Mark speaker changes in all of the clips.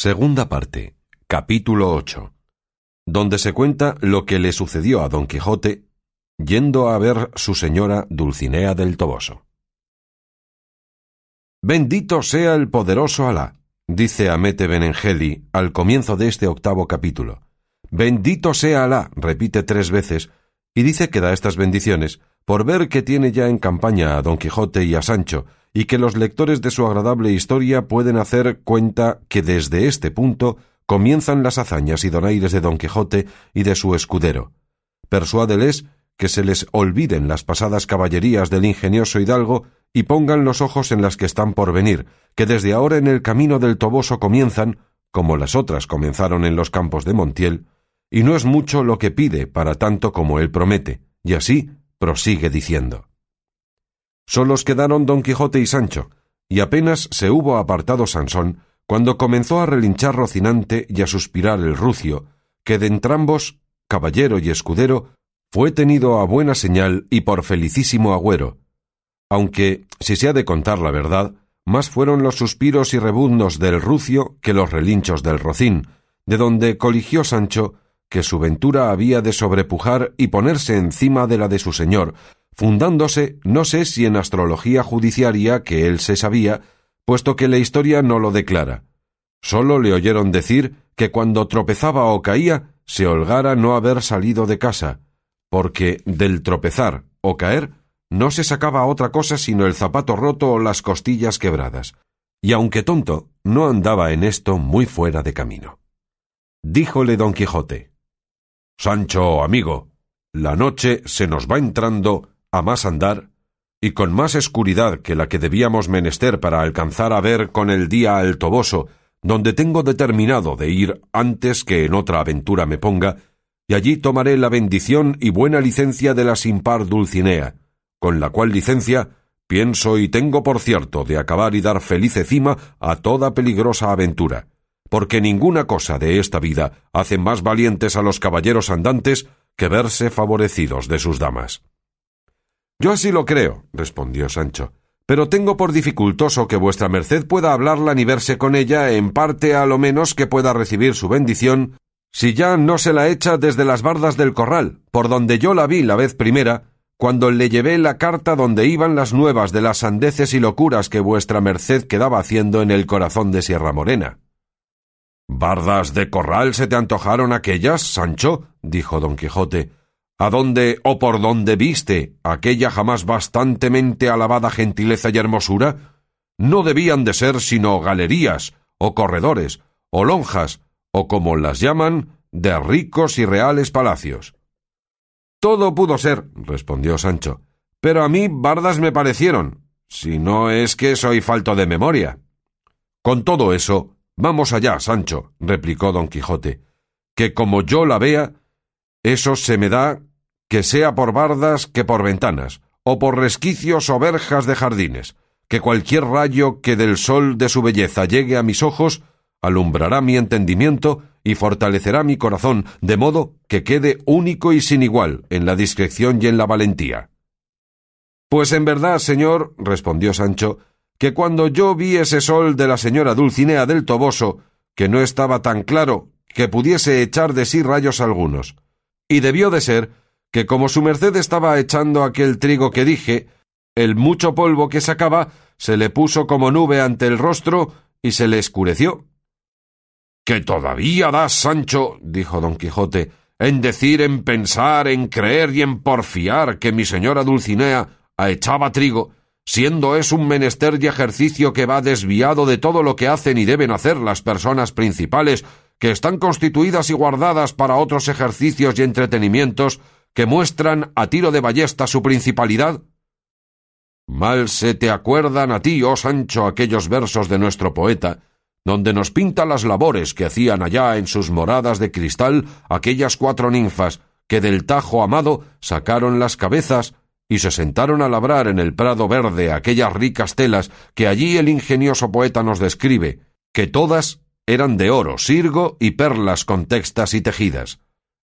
Speaker 1: Segunda parte. Capítulo 8. Donde se cuenta lo que le sucedió a Don Quijote yendo a ver su señora Dulcinea del Toboso. Bendito sea el poderoso Alá, dice Amete Benengeli al comienzo de este octavo capítulo. Bendito sea Alá, repite tres veces, y dice que da estas bendiciones por ver que tiene ya en campaña a Don Quijote y a Sancho, y que los lectores de su agradable historia pueden hacer cuenta que desde este punto comienzan las hazañas y donaires de Don Quijote y de su escudero. Persuádeles que se les olviden las pasadas caballerías del ingenioso hidalgo y pongan los ojos en las que están por venir, que desde ahora en el camino del Toboso comienzan, como las otras comenzaron en los campos de Montiel, y no es mucho lo que pide para tanto como él promete, y así prosigue diciendo. Solos quedaron don Quijote y Sancho, y apenas se hubo apartado Sansón, cuando comenzó a relinchar Rocinante y a suspirar el rucio, que de entrambos, caballero y escudero, fue tenido a buena señal y por felicísimo agüero, aunque, si se ha de contar la verdad, más fueron los suspiros y rebuznos del rucio que los relinchos del rocín, de donde coligió Sancho que su ventura había de sobrepujar y ponerse encima de la de su señor, fundándose no sé si en astrología judiciaria que él se sabía, puesto que la historia no lo declara. Sólo le oyeron decir que cuando tropezaba o caía, se holgara no haber salido de casa, porque del tropezar o caer no se sacaba otra cosa sino el zapato roto o las costillas quebradas, y aunque tonto, no andaba en esto muy fuera de camino. Díjole don Quijote Sancho, amigo, la noche se nos va entrando a más andar, y con más escuridad que la que debíamos menester para alcanzar a ver con el día al Toboso, donde tengo determinado de ir antes que en otra aventura me ponga, y allí tomaré la bendición y buena licencia de la sin par Dulcinea, con la cual licencia pienso y tengo por cierto de acabar y dar felice cima a toda peligrosa aventura, porque ninguna cosa de esta vida hace más valientes a los caballeros andantes que verse favorecidos de sus damas. Yo así lo creo, respondió Sancho, pero tengo por dificultoso que vuestra merced pueda hablarla ni verse con ella, en parte a lo menos que pueda recibir su bendición, si ya no se la echa desde las bardas del corral, por donde yo la vi la vez primera, cuando le llevé la carta donde iban las nuevas de las sandeces y locuras que vuestra merced quedaba haciendo en el corazón de Sierra Morena. ¿Bardas de corral se te antojaron aquellas, Sancho? dijo don Quijote, ¿A dónde o por dónde viste aquella jamás bastantemente alabada gentileza y hermosura? No debían de ser sino galerías, o corredores, o lonjas, o como las llaman, de ricos y reales palacios. Todo pudo ser, respondió Sancho, pero a mí bardas me parecieron, si no es que soy falto de memoria. Con todo eso, vamos allá, Sancho, replicó don Quijote, que como yo la vea, eso se me da que sea por bardas que por ventanas, o por resquicios o verjas de jardines, que cualquier rayo que del sol de su belleza llegue a mis ojos, alumbrará mi entendimiento y fortalecerá mi corazón, de modo que quede único y sin igual en la discreción y en la valentía. Pues en verdad, señor, respondió Sancho, que cuando yo vi ese sol de la señora Dulcinea del Toboso, que no estaba tan claro que pudiese echar de sí rayos algunos, y debió de ser que como su merced estaba echando aquel trigo que dije, el mucho polvo que sacaba se le puso como nube ante el rostro y se le escureció. Que todavía das, Sancho, dijo don Quijote, en decir, en pensar, en creer y en porfiar que mi señora Dulcinea echaba trigo, siendo es un menester y ejercicio que va desviado de todo lo que hacen y deben hacer las personas principales, que están constituidas y guardadas para otros ejercicios y entretenimientos, que muestran a tiro de ballesta su principalidad? Mal se te acuerdan a ti, oh Sancho, aquellos versos de nuestro poeta, donde nos pinta las labores que hacían allá en sus moradas de cristal aquellas cuatro ninfas que del Tajo amado sacaron las cabezas y se sentaron a labrar en el prado verde aquellas ricas telas que allí el ingenioso poeta nos describe, que todas eran de oro, sirgo y perlas con textas y tejidas.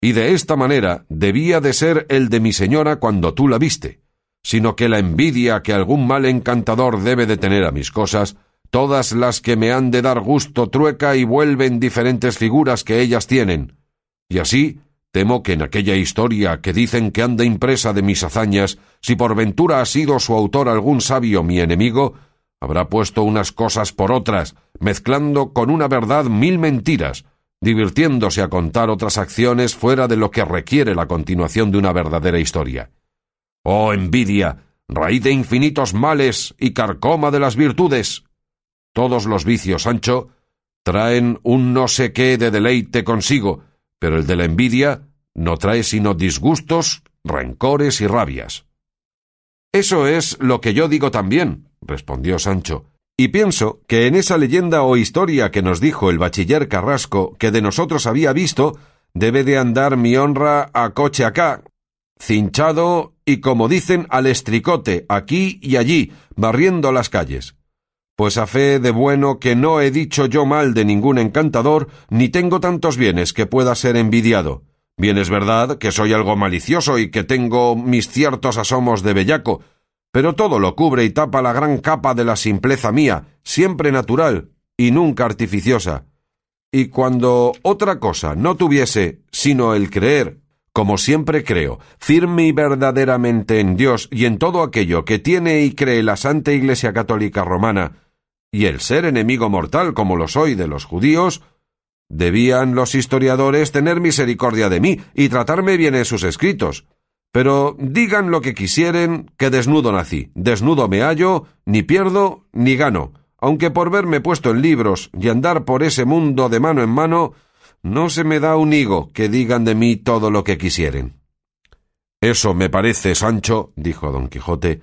Speaker 1: Y de esta manera debía de ser el de mi señora cuando tú la viste, sino que la envidia que algún mal encantador debe de tener a mis cosas, todas las que me han de dar gusto trueca y vuelven diferentes figuras que ellas tienen. Y así temo que en aquella historia que dicen que anda impresa de mis hazañas, si por ventura ha sido su autor algún sabio mi enemigo, habrá puesto unas cosas por otras, mezclando con una verdad mil mentiras, divirtiéndose a contar otras acciones fuera de lo que requiere la continuación de una verdadera historia. Oh envidia, raíz de infinitos males y carcoma de las virtudes. Todos los vicios, Sancho, traen un no sé qué de deleite consigo, pero el de la envidia no trae sino disgustos, rencores y rabias. Eso es lo que yo digo también, respondió Sancho, y pienso que en esa leyenda o historia que nos dijo el bachiller Carrasco que de nosotros había visto, debe de andar mi honra a coche acá, cinchado y como dicen al estricote aquí y allí, barriendo las calles. Pues a fe de bueno que no he dicho yo mal de ningún encantador, ni tengo tantos bienes que pueda ser envidiado. Bien es verdad que soy algo malicioso y que tengo mis ciertos asomos de bellaco, pero todo lo cubre y tapa la gran capa de la simpleza mía, siempre natural y nunca artificiosa. Y cuando otra cosa no tuviese sino el creer, como siempre creo, firme y verdaderamente en Dios y en todo aquello que tiene y cree la Santa Iglesia Católica Romana, y el ser enemigo mortal como lo soy de los judíos, debían los historiadores tener misericordia de mí y tratarme bien en sus escritos. Pero digan lo que quisieren, que desnudo nací, desnudo me hallo, ni pierdo ni gano, aunque por verme puesto en libros y andar por ese mundo de mano en mano, no se me da un higo que digan de mí todo lo que quisieren. Eso me parece, Sancho, dijo don Quijote,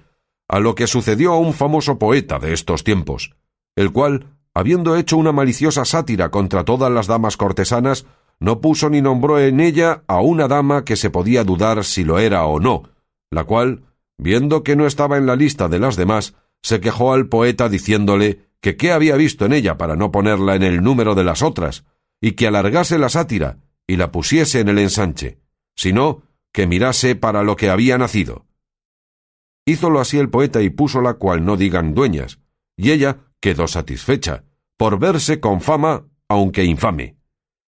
Speaker 1: a lo que sucedió a un famoso poeta de estos tiempos, el cual, habiendo hecho una maliciosa sátira contra todas las damas cortesanas, no puso ni nombró en ella a una dama que se podía dudar si lo era o no, la cual, viendo que no estaba en la lista de las demás, se quejó al poeta diciéndole que qué había visto en ella para no ponerla en el número de las otras, y que alargase la sátira y la pusiese en el ensanche, sino que mirase para lo que había nacido. Hízolo así el poeta y púsola cual no digan dueñas, y ella quedó satisfecha, por verse con fama, aunque infame.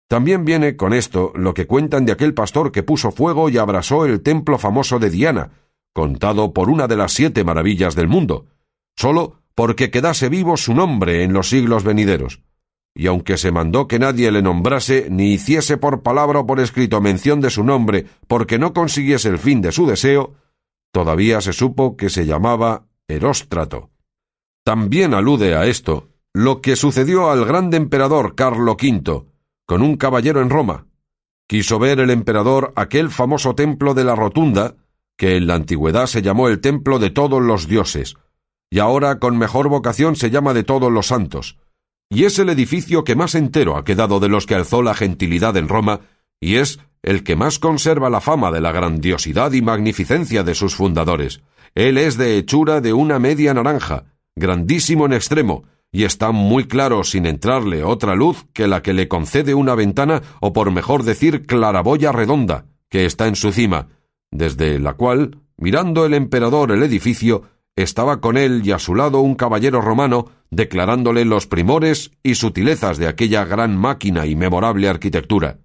Speaker 1: También viene con esto lo que cuentan de aquel pastor que puso fuego y abrasó el templo famoso de Diana, contado por una de las siete maravillas del mundo, sólo porque quedase vivo su nombre en los siglos venideros. Y aunque se mandó que nadie le nombrase, ni hiciese por palabra o por escrito mención de su nombre, porque no consiguiese el fin de su deseo, todavía se supo que se llamaba Heróstrato. También alude a esto lo que sucedió al grande emperador Carlo V, con un caballero en Roma. Quiso ver el emperador aquel famoso templo de la Rotunda, que en la antigüedad se llamó el templo de todos los dioses, y ahora con mejor vocación se llama de todos los santos, y es el edificio que más entero ha quedado de los que alzó la gentilidad en Roma, y es el que más conserva la fama de la grandiosidad y magnificencia de sus fundadores. Él es de hechura de una media naranja, grandísimo en extremo, y está muy claro sin entrarle otra luz que la que le concede una ventana, o por mejor decir claraboya redonda, que está en su cima, desde la cual, mirando el emperador el edificio, estaba con él y a su lado un caballero romano, declarándole los primores y sutilezas de aquella gran máquina y memorable arquitectura.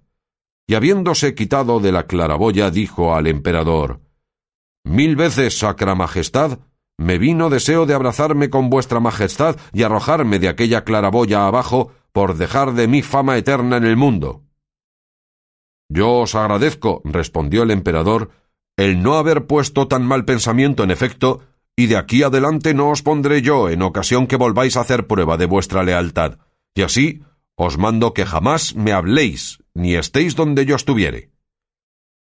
Speaker 1: Y habiéndose quitado de la claraboya, dijo al emperador Mil veces, Sacra Majestad, me vino deseo de abrazarme con vuestra majestad y arrojarme de aquella claraboya abajo por dejar de mí fama eterna en el mundo. Yo os agradezco, respondió el emperador, el no haber puesto tan mal pensamiento en efecto, y de aquí adelante no os pondré yo en ocasión que volváis a hacer prueba de vuestra lealtad, y así os mando que jamás me habléis, ni estéis donde yo estuviere.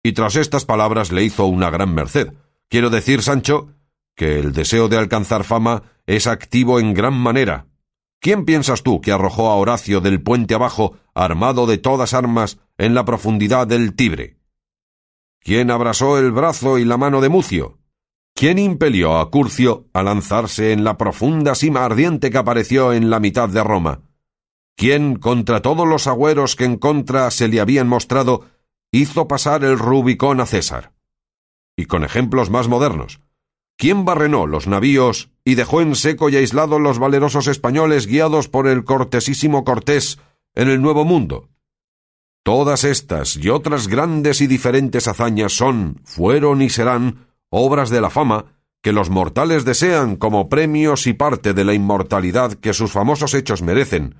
Speaker 1: Y tras estas palabras le hizo una gran merced. Quiero decir, Sancho, que el deseo de alcanzar fama es activo en gran manera. ¿Quién piensas tú que arrojó a Horacio del puente abajo, armado de todas armas, en la profundidad del Tibre? ¿Quién abrasó el brazo y la mano de Mucio? ¿Quién impelió a Curcio a lanzarse en la profunda sima ardiente que apareció en la mitad de Roma? ¿Quién, contra todos los agüeros que en contra se le habían mostrado, hizo pasar el Rubicón a César? Y con ejemplos más modernos, ¿Quién barrenó los navíos y dejó en seco y aislado los valerosos españoles guiados por el cortesísimo Cortés en el Nuevo Mundo? Todas estas y otras grandes y diferentes hazañas son, fueron y serán obras de la fama que los mortales desean como premios y parte de la inmortalidad que sus famosos hechos merecen,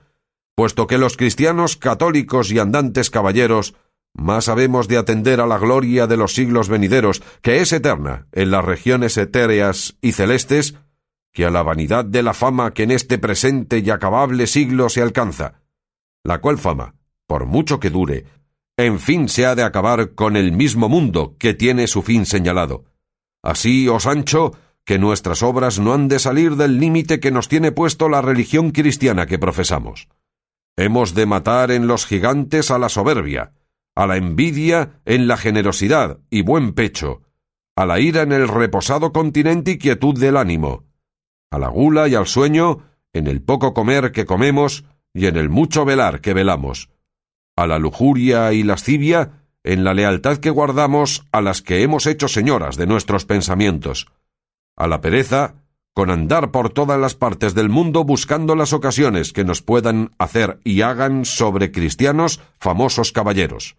Speaker 1: puesto que los cristianos católicos y andantes caballeros más habemos de atender a la gloria de los siglos venideros, que es eterna en las regiones etéreas y celestes, que a la vanidad de la fama que en este presente y acabable siglo se alcanza, la cual fama, por mucho que dure, en fin se ha de acabar con el mismo mundo que tiene su fin señalado. Así, oh Sancho, que nuestras obras no han de salir del límite que nos tiene puesto la religión cristiana que profesamos. Hemos de matar en los gigantes a la soberbia, a la envidia en la generosidad y buen pecho, a la ira en el reposado continente y quietud del ánimo, a la gula y al sueño en el poco comer que comemos y en el mucho velar que velamos, a la lujuria y lascivia en la lealtad que guardamos a las que hemos hecho señoras de nuestros pensamientos, a la pereza, con andar por todas las partes del mundo buscando las ocasiones que nos puedan hacer y hagan sobre cristianos famosos caballeros.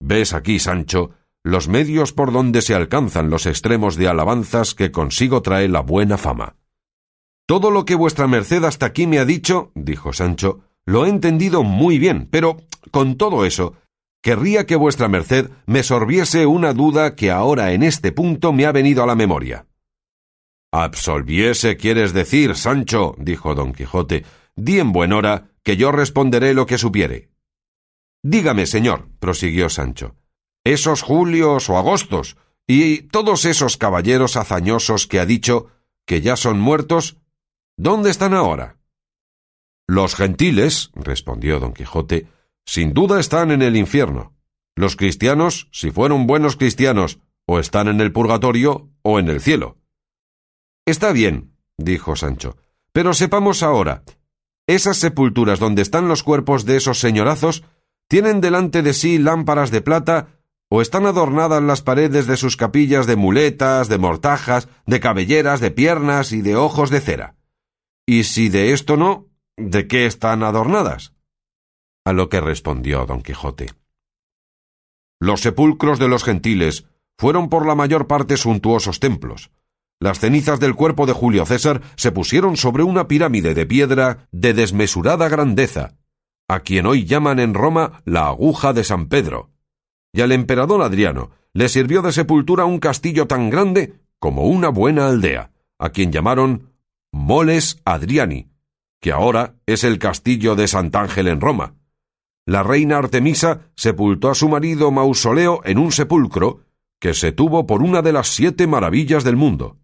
Speaker 1: Ves aquí, Sancho, los medios por donde se alcanzan los extremos de alabanzas que consigo trae la buena fama. Todo lo que vuestra merced hasta aquí me ha dicho, dijo Sancho, lo he entendido muy bien, pero con todo eso, querría que vuestra merced me sorbiese una duda que ahora en este punto me ha venido a la memoria. Absolviese quieres decir, Sancho, dijo don Quijote, di en buen hora, que yo responderé lo que supiere. Dígame, señor, prosiguió Sancho, esos Julios o Agostos, y todos esos caballeros hazañosos que ha dicho que ya son muertos, ¿dónde están ahora? Los gentiles, respondió don Quijote, sin duda están en el infierno. Los cristianos, si fueron buenos cristianos, o están en el purgatorio o en el cielo. Está bien, dijo Sancho, pero sepamos ahora, esas sepulturas donde están los cuerpos de esos señorazos tienen delante de sí lámparas de plata o están adornadas las paredes de sus capillas de muletas, de mortajas, de cabelleras, de piernas y de ojos de cera. Y si de esto no, ¿de qué están adornadas? A lo que respondió don Quijote. Los sepulcros de los gentiles fueron por la mayor parte suntuosos templos. Las cenizas del cuerpo de Julio César se pusieron sobre una pirámide de piedra de desmesurada grandeza, a quien hoy llaman en Roma la aguja de San Pedro. Y al emperador Adriano le sirvió de sepultura un castillo tan grande como una buena aldea, a quien llamaron Moles Adriani, que ahora es el castillo de Sant'Ángel en Roma la reina Artemisa sepultó a su marido Mausoleo en un sepulcro que se tuvo por una de las siete maravillas del mundo.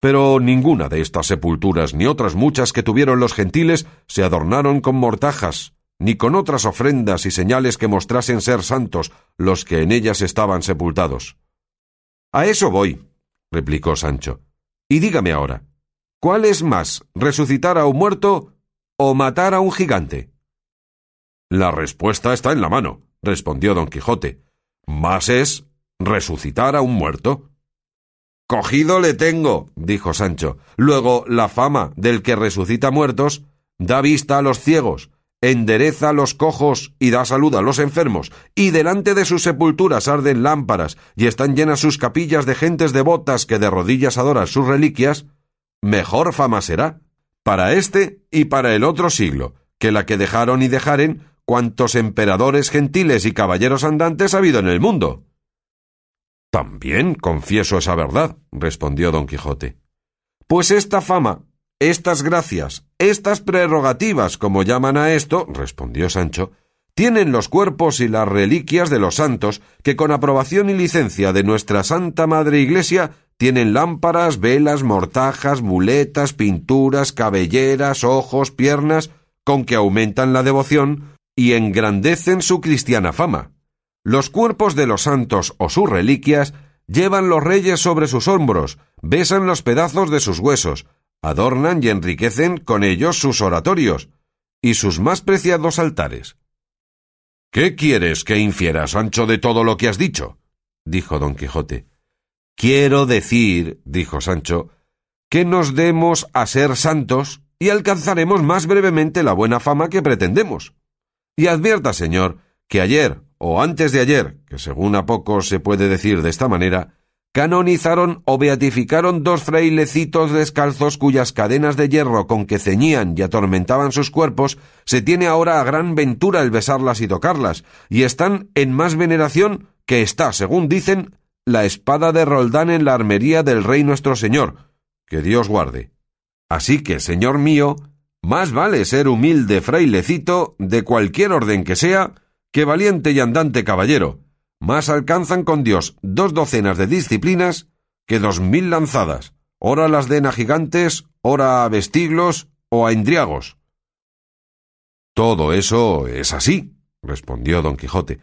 Speaker 1: Pero ninguna de estas sepulturas ni otras muchas que tuvieron los gentiles se adornaron con mortajas, ni con otras ofrendas y señales que mostrasen ser santos los que en ellas estaban sepultados. A eso voy, replicó Sancho. Y dígame ahora, ¿cuál es más, resucitar a un muerto o matar a un gigante? La respuesta está en la mano, respondió don Quijote. Más es resucitar a un muerto. Cogido le tengo, dijo Sancho. Luego, la fama del que resucita muertos da vista a los ciegos, endereza a los cojos y da salud a los enfermos, y delante de sus sepulturas arden lámparas y están llenas sus capillas de gentes devotas que de rodillas adoran sus reliquias, mejor fama será para este y para el otro siglo, que la que dejaron y dejaren cuantos emperadores gentiles y caballeros andantes ha habido en el mundo. También confieso esa verdad, respondió don Quijote. Pues esta fama, estas gracias, estas prerrogativas, como llaman a esto, respondió Sancho, tienen los cuerpos y las reliquias de los santos, que con aprobación y licencia de nuestra Santa Madre Iglesia tienen lámparas, velas, mortajas, muletas, pinturas, cabelleras, ojos, piernas, con que aumentan la devoción, y engrandecen su cristiana fama. Los cuerpos de los santos o sus reliquias llevan los reyes sobre sus hombros, besan los pedazos de sus huesos, adornan y enriquecen con ellos sus oratorios y sus más preciados altares. ¿Qué quieres que infiera, Sancho, de todo lo que has dicho? dijo don Quijote. Quiero decir, dijo Sancho, que nos demos a ser santos y alcanzaremos más brevemente la buena fama que pretendemos. Y advierta, señor, que ayer, o antes de ayer, que según a poco se puede decir de esta manera, canonizaron o beatificaron dos frailecitos descalzos cuyas cadenas de hierro con que ceñían y atormentaban sus cuerpos se tiene ahora a gran ventura el besarlas y tocarlas, y están en más veneración que está, según dicen, la espada de Roldán en la armería del Rey nuestro Señor, que Dios guarde. Así que, señor mío, más vale ser humilde frailecito de cualquier orden que sea, que valiente y andante caballero. Más alcanzan con Dios dos docenas de disciplinas que dos mil lanzadas, ora las den a gigantes, ora a vestiglos o a indriagos. Todo eso es así, respondió don Quijote,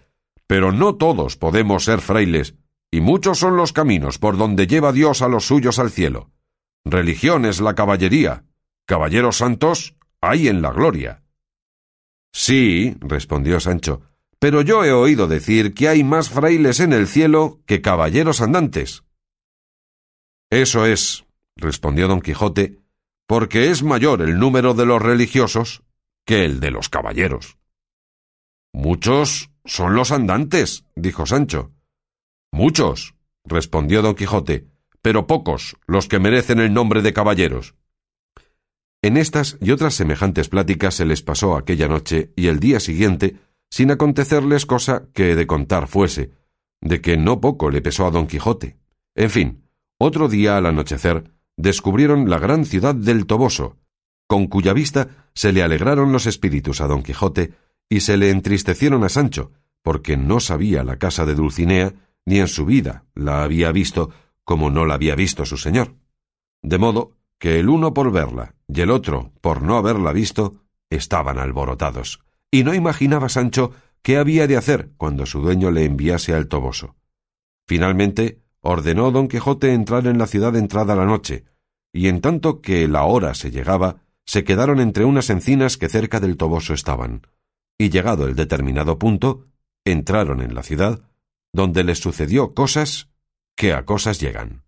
Speaker 1: pero no todos podemos ser frailes, y muchos son los caminos por donde lleva Dios a los suyos al cielo. Religión es la caballería. Caballeros santos hay en la gloria. Sí, respondió Sancho, pero yo he oído decir que hay más frailes en el cielo que caballeros andantes. Eso es, respondió don Quijote, porque es mayor el número de los religiosos que el de los caballeros. Muchos son los andantes, dijo Sancho. Muchos, respondió don Quijote, pero pocos los que merecen el nombre de caballeros. En estas y otras semejantes pláticas se les pasó aquella noche y el día siguiente sin acontecerles cosa que de contar fuese, de que no poco le pesó a don Quijote. En fin, otro día al anochecer descubrieron la gran ciudad del Toboso, con cuya vista se le alegraron los espíritus a don Quijote y se le entristecieron a Sancho, porque no sabía la casa de Dulcinea, ni en su vida la había visto, como no la había visto su señor. De modo que el uno por verla y el otro por no haberla visto estaban alborotados, y no imaginaba Sancho qué había de hacer cuando su dueño le enviase al Toboso. Finalmente ordenó don Quijote entrar en la ciudad entrada la noche, y en tanto que la hora se llegaba, se quedaron entre unas encinas que cerca del Toboso estaban, y llegado el determinado punto, entraron en la ciudad, donde les sucedió cosas que a cosas llegan.